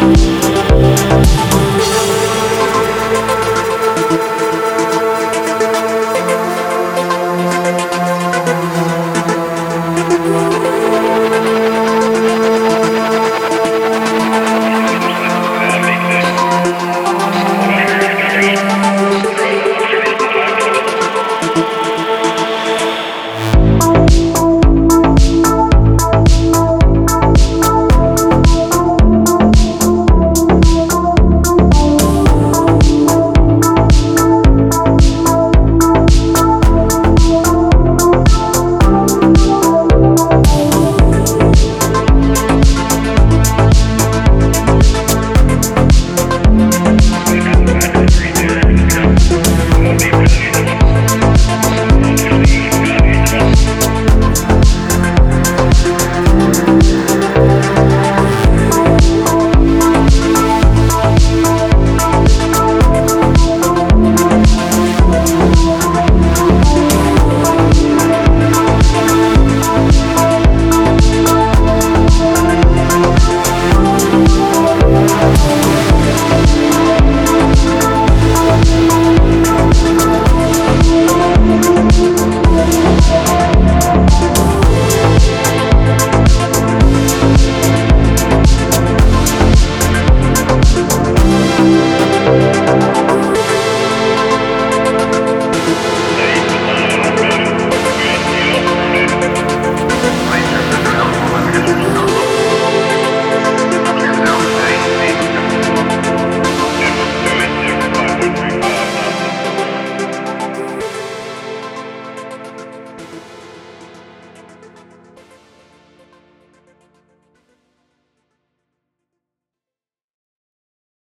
Peace.